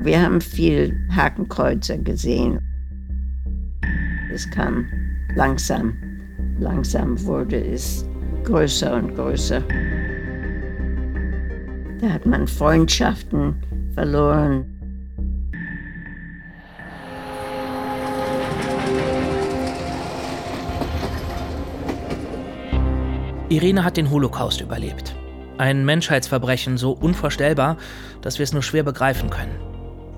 Wir haben viel Hakenkreuzer gesehen. Es kam langsam, langsam wurde es größer und größer. Da hat man Freundschaften verloren. Irene hat den Holocaust überlebt. Ein Menschheitsverbrechen so unvorstellbar, dass wir es nur schwer begreifen können.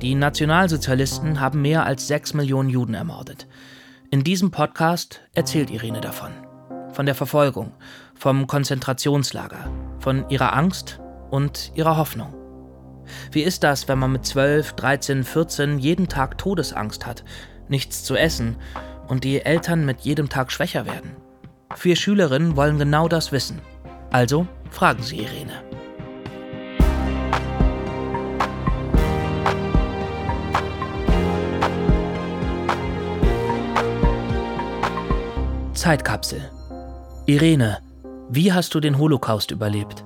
Die Nationalsozialisten haben mehr als sechs Millionen Juden ermordet. In diesem Podcast erzählt Irene davon. Von der Verfolgung, vom Konzentrationslager, von ihrer Angst und ihrer Hoffnung. Wie ist das, wenn man mit 12, 13, 14 jeden Tag Todesangst hat, nichts zu essen und die Eltern mit jedem Tag schwächer werden? Vier Schülerinnen wollen genau das wissen. Also fragen sie Irene. Zeitkapsel. Irene, wie hast du den Holocaust überlebt?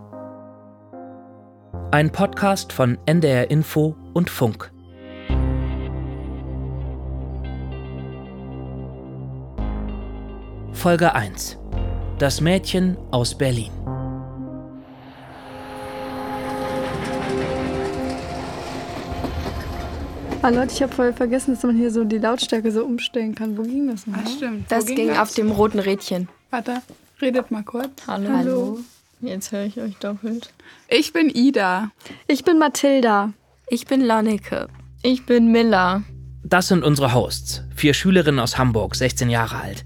Ein Podcast von NDR Info und Funk. Folge 1. Das Mädchen aus Berlin. Ah Leute, ich habe voll vergessen, dass man hier so die Lautstärke so umstellen kann. Wo ging das noch? Ah, stimmt. Das ging, ging auf dem roten Rädchen. Warte, redet mal kurz. Hallo. Hallo. Jetzt höre ich euch doppelt. Ich bin Ida. Ich bin Mathilda. Ich bin Lanneke. Ich bin Miller. Das sind unsere Hosts. Vier Schülerinnen aus Hamburg, 16 Jahre alt.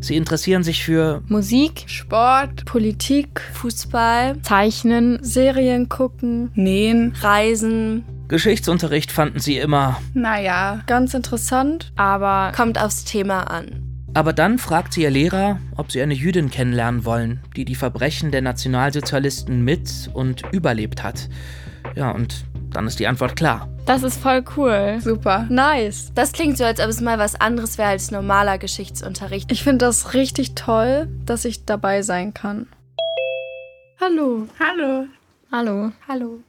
Sie interessieren sich für Musik, Sport, Politik, Fußball, Zeichnen, Serien gucken, Nähen, Reisen. Geschichtsunterricht fanden sie immer, naja, ganz interessant, aber kommt aufs Thema an. Aber dann fragt sie ihr Lehrer, ob sie eine Jüdin kennenlernen wollen, die die Verbrechen der Nationalsozialisten mit und überlebt hat. Ja, und dann ist die Antwort klar. Das ist voll cool. Super. Nice. Das klingt so, als ob es mal was anderes wäre als normaler Geschichtsunterricht. Ich finde das richtig toll, dass ich dabei sein kann. Hallo. Hallo. Hallo. Hallo.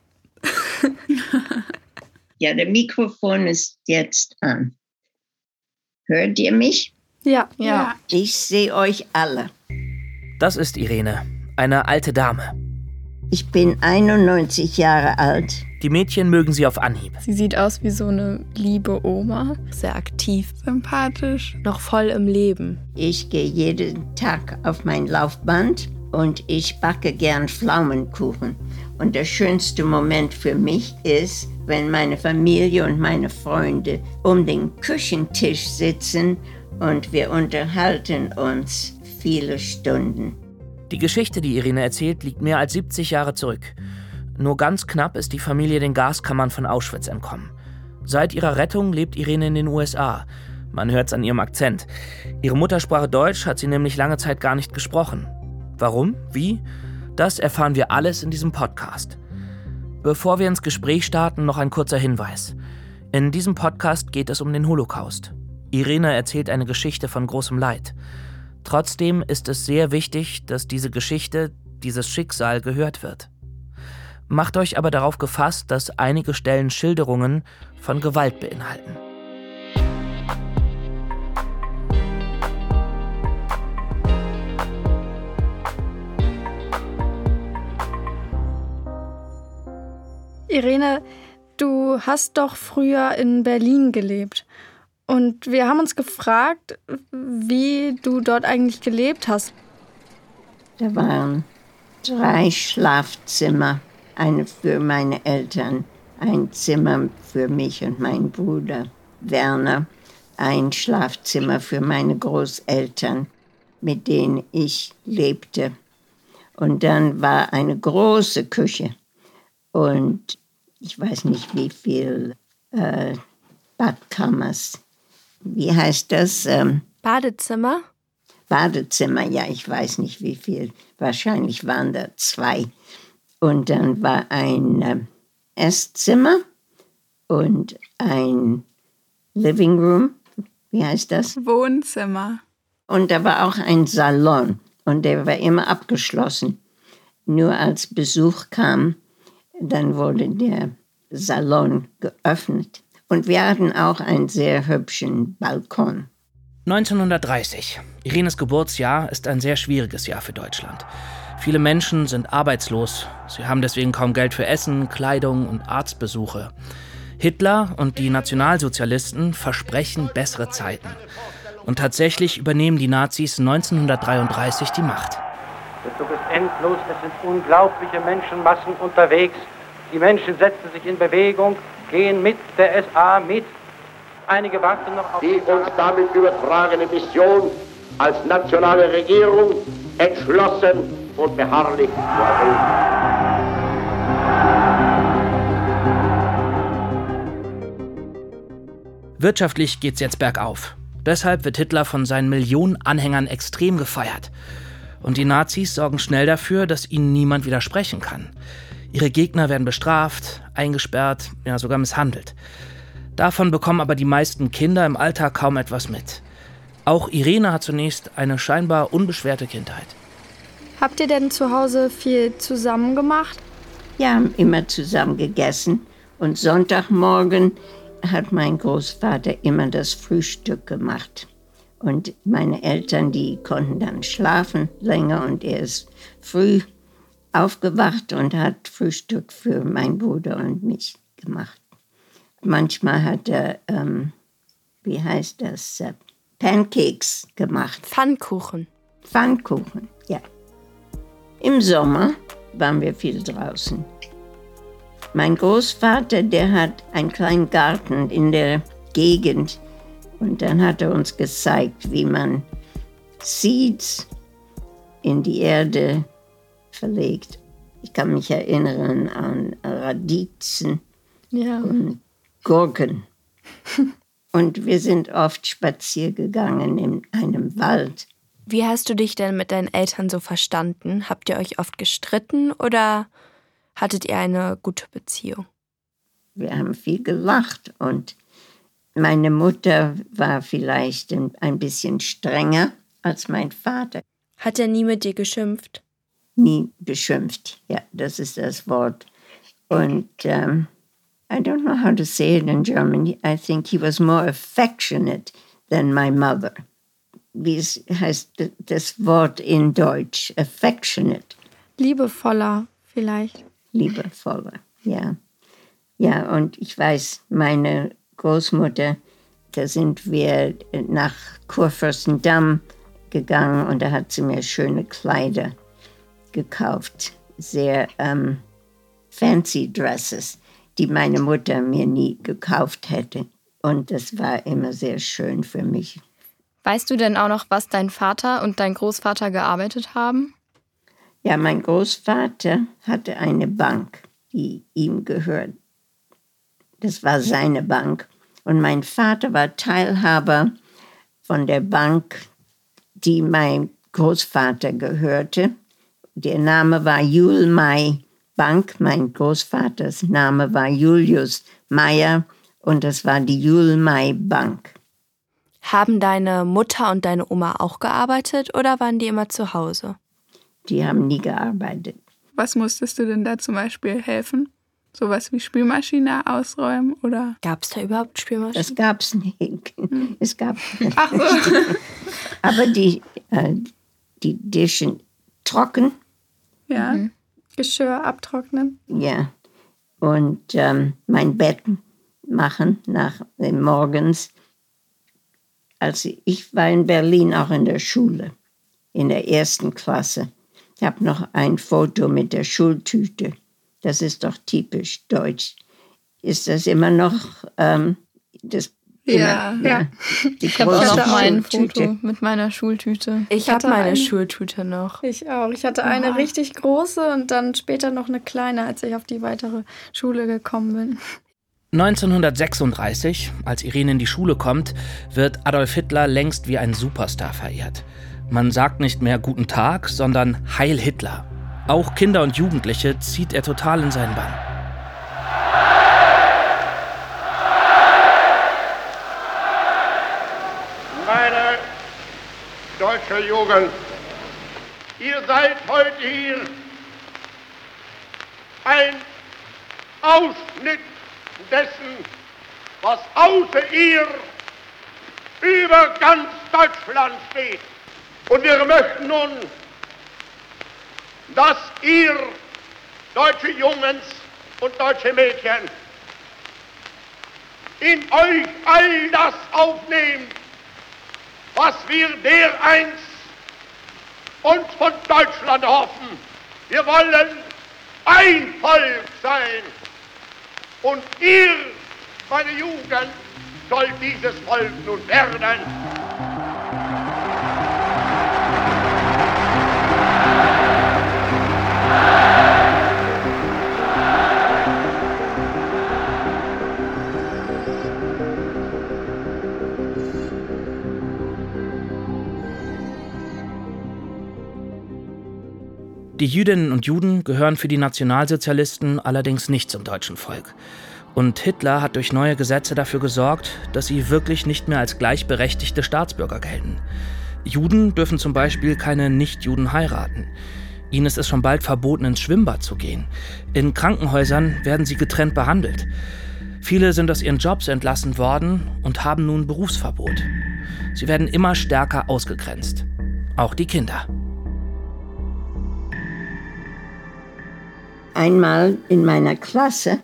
ja, der Mikrofon ist jetzt an. Hört ihr mich? Ja. Ja. Ich sehe euch alle. Das ist Irene, eine alte Dame. Ich bin 91 Jahre alt. Die Mädchen mögen sie auf Anhieb. Sie sieht aus wie so eine liebe Oma. Sehr aktiv, sympathisch, noch voll im Leben. Ich gehe jeden Tag auf mein Laufband und ich backe gern Pflaumenkuchen. Und der schönste Moment für mich ist, wenn meine Familie und meine Freunde um den Küchentisch sitzen und wir unterhalten uns viele Stunden. Die Geschichte, die Irene erzählt, liegt mehr als 70 Jahre zurück. Nur ganz knapp ist die Familie den Gaskammern von Auschwitz entkommen. Seit ihrer Rettung lebt Irene in den USA. Man hört es an ihrem Akzent. Ihre Muttersprache Deutsch hat sie nämlich lange Zeit gar nicht gesprochen. Warum? Wie? Das erfahren wir alles in diesem Podcast. Bevor wir ins Gespräch starten, noch ein kurzer Hinweis. In diesem Podcast geht es um den Holocaust. Irene erzählt eine Geschichte von großem Leid. Trotzdem ist es sehr wichtig, dass diese Geschichte, dieses Schicksal gehört wird. Macht euch aber darauf gefasst, dass einige Stellen Schilderungen von Gewalt beinhalten. Irene, du hast doch früher in Berlin gelebt. Und wir haben uns gefragt, wie du dort eigentlich gelebt hast. Da waren drei Schlafzimmer, eine für meine Eltern, ein Zimmer für mich und meinen Bruder Werner, ein Schlafzimmer für meine Großeltern, mit denen ich lebte. Und dann war eine große Küche und ich weiß nicht wie viel äh, Badkammers wie heißt das? Ähm, Badezimmer? Badezimmer, ja, ich weiß nicht wie viel. Wahrscheinlich waren da zwei. Und dann war ein äh, Esszimmer und ein Living Room. Wie heißt das? Wohnzimmer. Und da war auch ein Salon und der war immer abgeschlossen. Nur als Besuch kam, dann wurde der Salon geöffnet. Und wir hatten auch einen sehr hübschen Balkon. 1930. Irenes Geburtsjahr ist ein sehr schwieriges Jahr für Deutschland. Viele Menschen sind arbeitslos. Sie haben deswegen kaum Geld für Essen, Kleidung und Arztbesuche. Hitler und die Nationalsozialisten versprechen bessere Zeiten. Und tatsächlich übernehmen die Nazis 1933 die Macht. Der Zug ist endlos, es sind unglaubliche Menschenmassen unterwegs. Die Menschen setzen sich in Bewegung, gehen mit der SA mit. Einige warten noch auf die uns damit übertragene Mission als nationale Regierung entschlossen und beharrlich zu erfüllen. Wirtschaftlich geht's jetzt bergauf. Deshalb wird Hitler von seinen Millionen Anhängern extrem gefeiert. Und die Nazis sorgen schnell dafür, dass ihnen niemand widersprechen kann. Ihre Gegner werden bestraft, eingesperrt, ja sogar misshandelt. Davon bekommen aber die meisten Kinder im Alltag kaum etwas mit. Auch Irene hat zunächst eine scheinbar unbeschwerte Kindheit. Habt ihr denn zu Hause viel zusammen gemacht? Wir haben immer zusammen gegessen und Sonntagmorgen hat mein Großvater immer das Frühstück gemacht. Und meine Eltern, die konnten dann schlafen länger und er ist früh aufgewacht und hat Frühstück für meinen Bruder und mich gemacht. Manchmal hat er, ähm, wie heißt das, äh, Pancakes gemacht. Pfannkuchen. Pfannkuchen, ja. Im Sommer waren wir viel draußen. Mein Großvater, der hat einen kleinen Garten in der Gegend und dann hat er uns gezeigt, wie man Seeds in die Erde verlegt. Ich kann mich erinnern an Radizen Ja. und Gurken. und wir sind oft spazieren gegangen in einem Wald. Wie hast du dich denn mit deinen Eltern so verstanden? Habt ihr euch oft gestritten oder hattet ihr eine gute Beziehung? Wir haben viel gelacht und meine Mutter war vielleicht ein bisschen strenger als mein Vater. Hat er nie mit dir geschimpft? Nie beschimpft. Ja, das ist das Wort. Und ähm, I don't know how to say it in German. I think he was more affectionate than my mother. Wie es heißt das Wort in Deutsch? Affectionate. Liebevoller vielleicht. liebevoller, ja. Ja, und ich weiß, meine Großmutter, da sind wir nach Kurfürstendamm gegangen und da hat sie mir schöne Kleider gekauft, sehr ähm, fancy Dresses, die meine Mutter mir nie gekauft hätte. Und das war immer sehr schön für mich. Weißt du denn auch noch, was dein Vater und dein Großvater gearbeitet haben? Ja, mein Großvater hatte eine Bank, die ihm gehört. Das war seine Bank. Und mein Vater war Teilhaber von der Bank, die mein Großvater gehörte. Der Name war Julmai Bank. Mein Großvaters Name war Julius Meyer und das war die Julmai Bank. Haben deine Mutter und deine Oma auch gearbeitet oder waren die immer zu Hause? Die haben nie gearbeitet. Was musstest du denn da zum Beispiel helfen? Sowas wie Spülmaschine ausräumen oder? Gab es da überhaupt Spülmaschinen? Das gab es nicht. Es gab Aber die, äh, die Dischen trocken, Ja. Geschirr abtrocknen. ja. Und ähm, mein Bett machen nach äh, morgens. Also ich war in Berlin auch in der Schule, in der ersten Klasse. Ich habe noch ein Foto mit der Schultüte. Das ist doch typisch deutsch. Ist das immer noch ähm, das? Ja, ja. Die Ich habe auch noch mein Schultüte. Foto mit meiner Schultüte. ich hatte habe meine eine. Schultüte noch. Ich auch. Ich hatte eine richtig große und dann später noch eine kleine, als ich auf die weitere Schule gekommen bin. 1936, als Irene in die Schule kommt, wird Adolf Hitler längst wie ein Superstar verehrt. Man sagt nicht mehr Guten Tag, sondern Heil Hitler. Auch Kinder und Jugendliche zieht er total in seinen Bann. Meine deutsche Jugend, ihr seid heute hier ein Ausschnitt dessen, was außer ihr über ganz Deutschland steht. Und wir möchten nun, dass ihr, deutsche Jungens und deutsche Mädchen, in euch all das aufnehmt, was wir dereinst uns von Deutschland hoffen. Wir wollen ein Volk sein. Und ihr, meine Jugend, sollt dieses Volk nun werden. Die Jüdinnen und Juden gehören für die Nationalsozialisten allerdings nicht zum deutschen Volk. Und Hitler hat durch neue Gesetze dafür gesorgt, dass sie wirklich nicht mehr als gleichberechtigte Staatsbürger gelten. Juden dürfen zum Beispiel keine Nichtjuden heiraten. Ihnen ist es schon bald verboten, ins Schwimmbad zu gehen. In Krankenhäusern werden sie getrennt behandelt. Viele sind aus ihren Jobs entlassen worden und haben nun Berufsverbot. Sie werden immer stärker ausgegrenzt. Auch die Kinder. Einmal in meiner Klasse,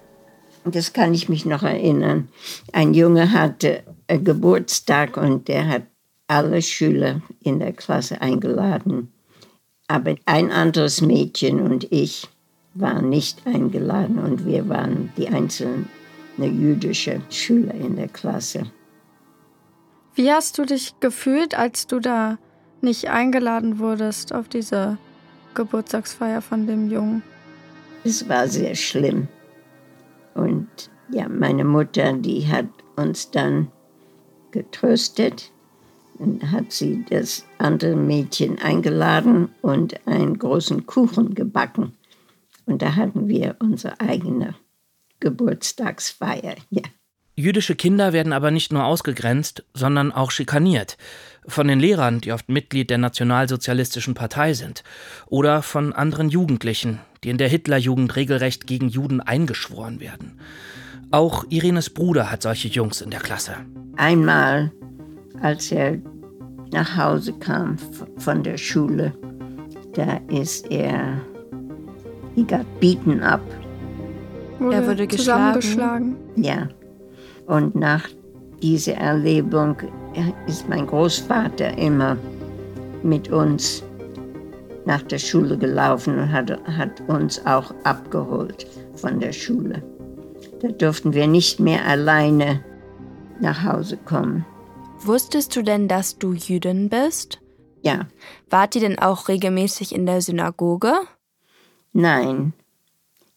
das kann ich mich noch erinnern, ein Junge hatte Geburtstag und der hat alle Schüler in der Klasse eingeladen. Aber ein anderes Mädchen und ich waren nicht eingeladen und wir waren die einzelnen jüdische Schüler in der Klasse. Wie hast du dich gefühlt, als du da nicht eingeladen wurdest auf diese Geburtstagsfeier von dem Jungen? Es war sehr schlimm. Und ja, meine Mutter, die hat uns dann getröstet und hat sie das andere Mädchen eingeladen und einen großen Kuchen gebacken. Und da hatten wir unsere eigene Geburtstagsfeier. Ja. Jüdische Kinder werden aber nicht nur ausgegrenzt, sondern auch schikaniert. Von den Lehrern, die oft Mitglied der Nationalsozialistischen Partei sind. Oder von anderen Jugendlichen, die in der Hitlerjugend regelrecht gegen Juden eingeschworen werden. Auch Irenes Bruder hat solche Jungs in der Klasse. Einmal, als er nach Hause kam von der Schule, da ist er, he got beaten up. Wurde er wurde zusammengeschlagen. Ja. Und nach dieser Erlebung ist mein Großvater immer mit uns nach der Schule gelaufen und hat, hat uns auch abgeholt von der Schule. Da durften wir nicht mehr alleine nach Hause kommen. Wusstest du denn, dass du Jüdin bist? Ja. Wart ihr denn auch regelmäßig in der Synagoge? Nein,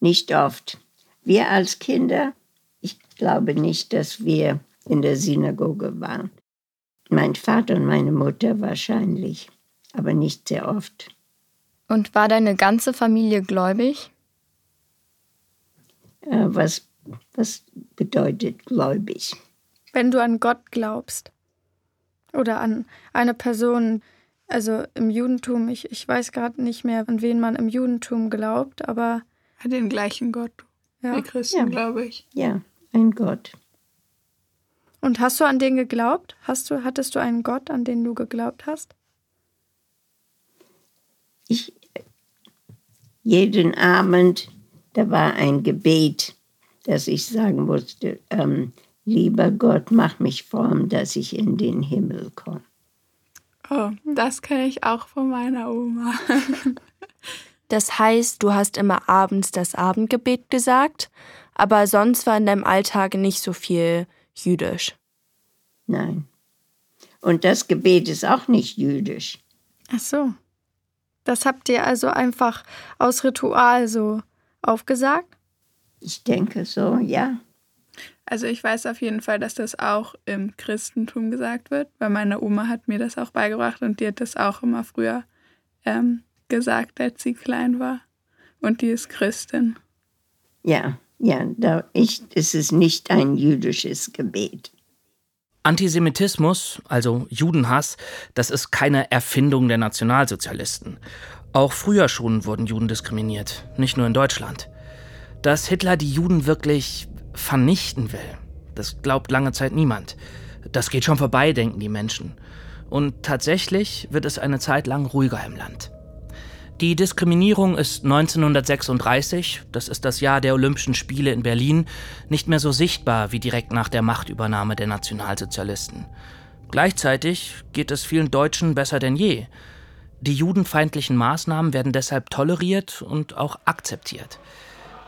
nicht oft. Wir als Kinder, ich glaube nicht, dass wir in der Synagoge waren. Mein Vater und meine Mutter wahrscheinlich, aber nicht sehr oft. Und war deine ganze Familie gläubig? Äh, was, was bedeutet gläubig? Wenn du an Gott glaubst oder an eine Person, also im Judentum, ich, ich weiß gerade nicht mehr, an wen man im Judentum glaubt, aber. An den gleichen Gott. Ja. Wie Christen, ja. glaube ich. Ja, ein Gott. Und hast du an den geglaubt? Hast du, hattest du einen Gott, an den du geglaubt hast? Ich, jeden Abend, da war ein Gebet, dass ich sagen musste, ähm, lieber Gott, mach mich fromm, dass ich in den Himmel komme. Oh, das kenne ich auch von meiner Oma. das heißt, du hast immer abends das Abendgebet gesagt, aber sonst war in deinem Alltag nicht so viel jüdisch. Nein. Und das Gebet ist auch nicht jüdisch. Ach so. Das habt ihr also einfach aus Ritual so aufgesagt? Ich denke so, ja. Also ich weiß auf jeden Fall, dass das auch im Christentum gesagt wird, weil meine Oma hat mir das auch beigebracht und die hat das auch immer früher ähm, gesagt, als sie klein war. Und die ist Christin. Ja, ja, da ich, es ist nicht ein jüdisches Gebet. Antisemitismus, also Judenhass, das ist keine Erfindung der Nationalsozialisten. Auch früher schon wurden Juden diskriminiert, nicht nur in Deutschland. Dass Hitler die Juden wirklich vernichten will. Das glaubt lange Zeit niemand. Das geht schon vorbei, denken die Menschen. Und tatsächlich wird es eine Zeit lang ruhiger im Land. Die Diskriminierung ist 1936, das ist das Jahr der Olympischen Spiele in Berlin, nicht mehr so sichtbar wie direkt nach der Machtübernahme der Nationalsozialisten. Gleichzeitig geht es vielen Deutschen besser denn je. Die judenfeindlichen Maßnahmen werden deshalb toleriert und auch akzeptiert.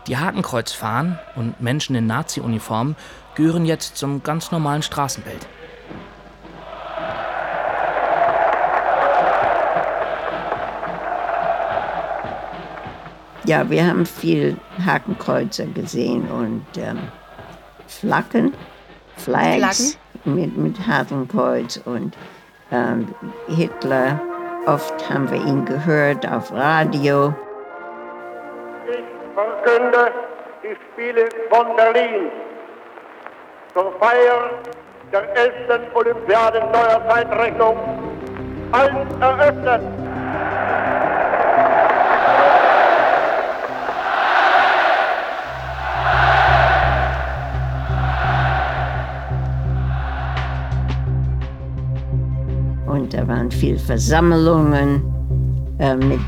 Die Hakenkreuzfahnen und Menschen in Nazi-Uniformen gehören jetzt zum ganz normalen Straßenbild. Ja, wir haben viel Hakenkreuzer gesehen und ähm, Flaggen, Flags Flaggen? Mit, mit Hakenkreuz und ähm, Hitler. Oft haben wir ihn gehört auf Radio. Ich verkünde die Spiele von Berlin zur Feier der 11. Olympiade neuer Zeitrechnung als eröffnet. Waren viele Versammlungen äh, mit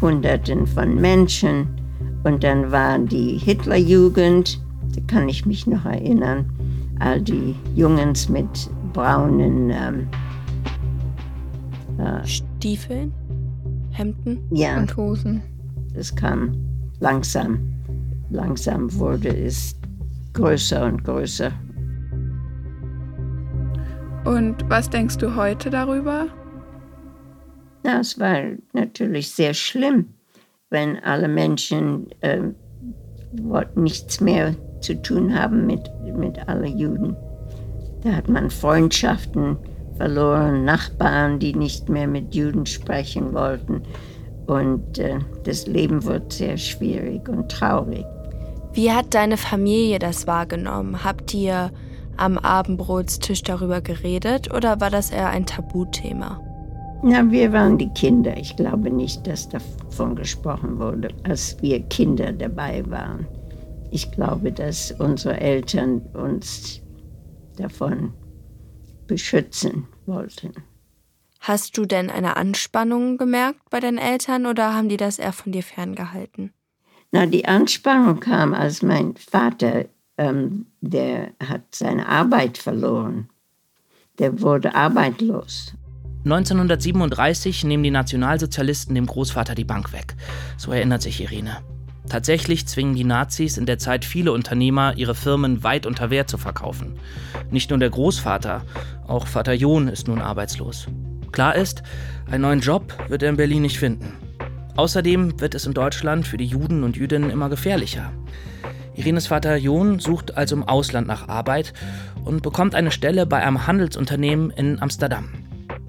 Hunderten von Menschen. Und dann war die Hitlerjugend, da kann ich mich noch erinnern, all die Jungs mit braunen ähm, äh, Stiefeln, Hemden ja, und Hosen. Es kam langsam, langsam wurde es größer und größer. Und was denkst du heute darüber? Na, es war natürlich sehr schlimm, wenn alle Menschen äh, nichts mehr zu tun haben mit, mit allen Juden. Da hat man Freundschaften verloren, Nachbarn, die nicht mehr mit Juden sprechen wollten. Und äh, das Leben wird sehr schwierig und traurig. Wie hat deine Familie das wahrgenommen? Habt ihr am Abendbrotstisch darüber geredet oder war das eher ein Tabuthema? Na, wir waren die Kinder. Ich glaube nicht, dass davon gesprochen wurde, als wir Kinder dabei waren. Ich glaube, dass unsere Eltern uns davon beschützen wollten. Hast du denn eine Anspannung gemerkt bei deinen Eltern oder haben die das eher von dir ferngehalten? Na, die Anspannung kam, als mein Vater ähm, der hat seine Arbeit verloren. Der wurde arbeitslos. 1937 nehmen die Nationalsozialisten dem Großvater die Bank weg. So erinnert sich Irene. Tatsächlich zwingen die Nazis in der Zeit viele Unternehmer, ihre Firmen weit unter Wert zu verkaufen. Nicht nur der Großvater, auch Vater John ist nun arbeitslos. Klar ist, einen neuen Job wird er in Berlin nicht finden. Außerdem wird es in Deutschland für die Juden und Jüdinnen immer gefährlicher. Irenes Vater John sucht also im Ausland nach Arbeit und bekommt eine Stelle bei einem Handelsunternehmen in Amsterdam.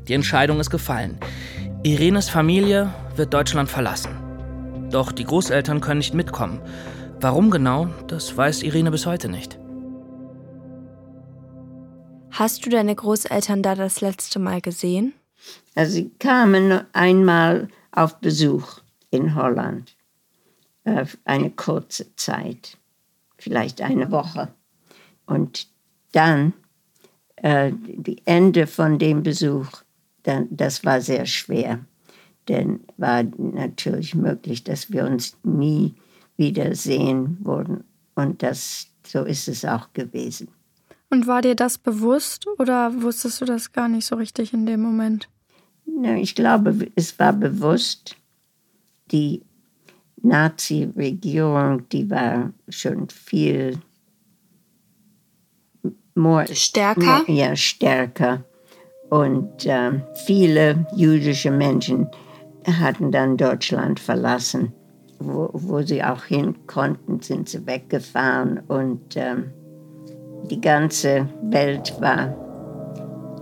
Die Entscheidung ist gefallen. Irenes Familie wird Deutschland verlassen. Doch die Großeltern können nicht mitkommen. Warum genau, das weiß Irene bis heute nicht. Hast du deine Großeltern da das letzte Mal gesehen? Also sie kamen einmal auf Besuch in Holland. Äh, eine kurze Zeit vielleicht eine Woche. Und dann, äh, die Ende von dem Besuch, dann, das war sehr schwer. Denn war natürlich möglich, dass wir uns nie wiedersehen würden. Und das, so ist es auch gewesen. Und war dir das bewusst oder wusstest du das gar nicht so richtig in dem Moment? Ich glaube, es war bewusst. Die Nazi-Regierung, die war schon viel more, stärker. Mehr, ja, stärker. Und äh, viele jüdische Menschen hatten dann Deutschland verlassen. Wo, wo sie auch hin konnten, sind sie weggefahren. Und äh, die ganze Welt war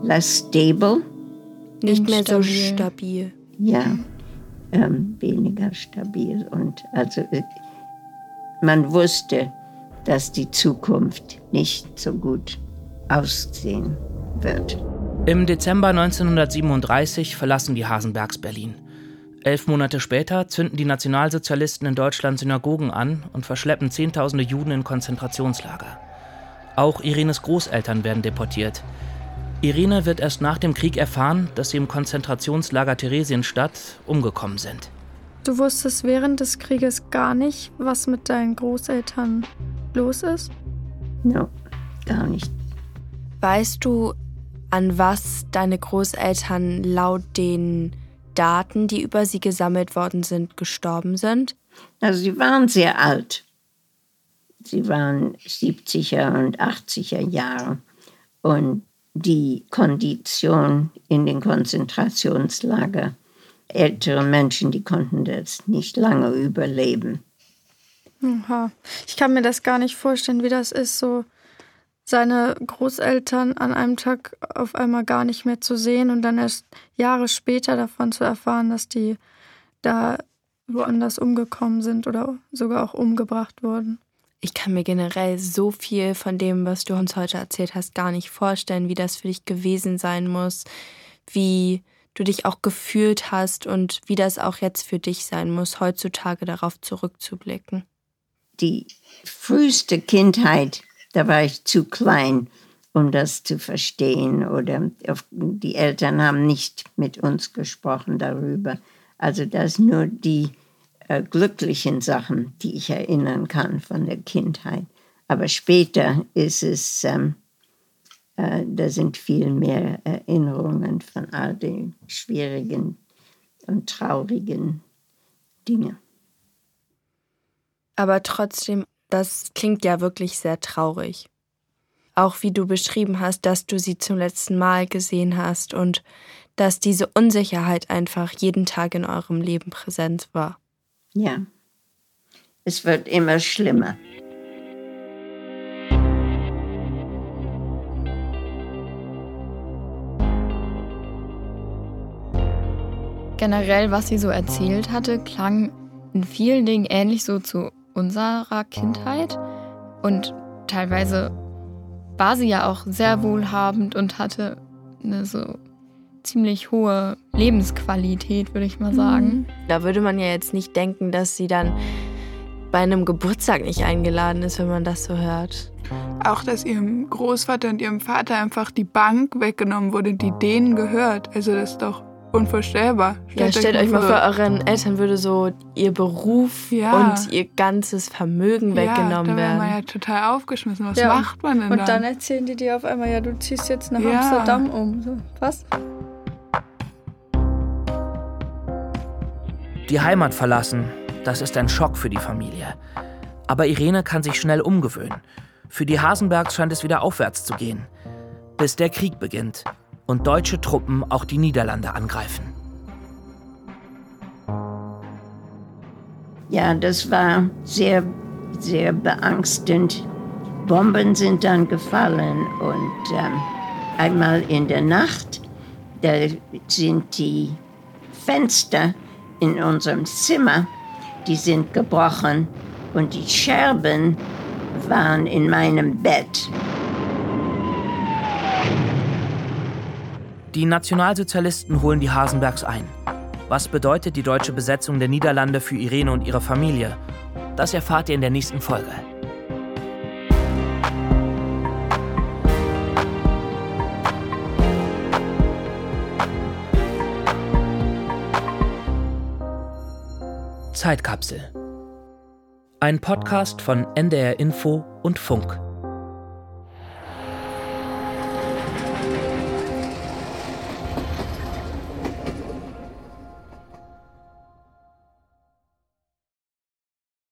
less stable. Nicht mehr so stabil. Ja ähm, weniger stabil. Und also äh, man wusste, dass die Zukunft nicht so gut aussehen wird. Im Dezember 1937 verlassen die Hasenbergs Berlin. Elf Monate später zünden die Nationalsozialisten in Deutschland Synagogen an und verschleppen Zehntausende Juden in Konzentrationslager. Auch Irenes Großeltern werden deportiert. Irene wird erst nach dem Krieg erfahren, dass sie im Konzentrationslager Theresienstadt umgekommen sind. Du wusstest während des Krieges gar nicht, was mit deinen Großeltern los ist? No, gar nicht. Weißt du, an was deine Großeltern laut den Daten, die über sie gesammelt worden sind, gestorben sind? Also sie waren sehr alt. Sie waren 70er und 80er Jahre. Und die Kondition in den Konzentrationslagern, ältere Menschen, die konnten das nicht lange überleben. Aha. Ich kann mir das gar nicht vorstellen, wie das ist, so seine Großeltern an einem Tag auf einmal gar nicht mehr zu sehen und dann erst Jahre später davon zu erfahren, dass die da woanders umgekommen sind oder sogar auch umgebracht wurden. Ich kann mir generell so viel von dem, was du uns heute erzählt hast, gar nicht vorstellen, wie das für dich gewesen sein muss, wie du dich auch gefühlt hast und wie das auch jetzt für dich sein muss, heutzutage darauf zurückzublicken. Die früheste Kindheit da war ich zu klein, um das zu verstehen. Oder die Eltern haben nicht mit uns gesprochen darüber. Also das nur die äh, glücklichen Sachen, die ich erinnern kann von der Kindheit. Aber später ist es, ähm, äh, da sind viel mehr Erinnerungen von all den schwierigen und traurigen Dingen. Aber trotzdem das klingt ja wirklich sehr traurig. Auch wie du beschrieben hast, dass du sie zum letzten Mal gesehen hast und dass diese Unsicherheit einfach jeden Tag in eurem Leben präsent war. Ja, es wird immer schlimmer. Generell, was sie so erzählt hatte, klang in vielen Dingen ähnlich so zu unserer Kindheit. Und teilweise war sie ja auch sehr wohlhabend und hatte eine so ziemlich hohe Lebensqualität, würde ich mal sagen. Mhm. Da würde man ja jetzt nicht denken, dass sie dann bei einem Geburtstag nicht eingeladen ist, wenn man das so hört. Auch, dass ihrem Großvater und ihrem Vater einfach die Bank weggenommen wurde, die denen gehört. Also das ist doch unvorstellbar. Stellt ja, stellt euch mal vor, euren Eltern würde so ihr Beruf ja. und ihr ganzes Vermögen ja, weggenommen werden. Ja, man ja total aufgeschmissen. Was ja, macht man denn Und dann? dann erzählen die dir auf einmal, ja, du ziehst jetzt nach Amsterdam um. So, was? Die Heimat verlassen, das ist ein Schock für die Familie. Aber Irene kann sich schnell umgewöhnen. Für die Hasenbergs scheint es wieder aufwärts zu gehen. Bis der Krieg beginnt und deutsche Truppen auch die Niederlande angreifen. Ja, das war sehr, sehr beangstend. Bomben sind dann gefallen und ähm, einmal in der Nacht, da sind die Fenster in unserem Zimmer, die sind gebrochen und die Scherben waren in meinem Bett. Die Nationalsozialisten holen die Hasenbergs ein. Was bedeutet die deutsche Besetzung der Niederlande für Irene und ihre Familie? Das erfahrt ihr in der nächsten Folge. Zeitkapsel. Ein Podcast von NDR Info und Funk.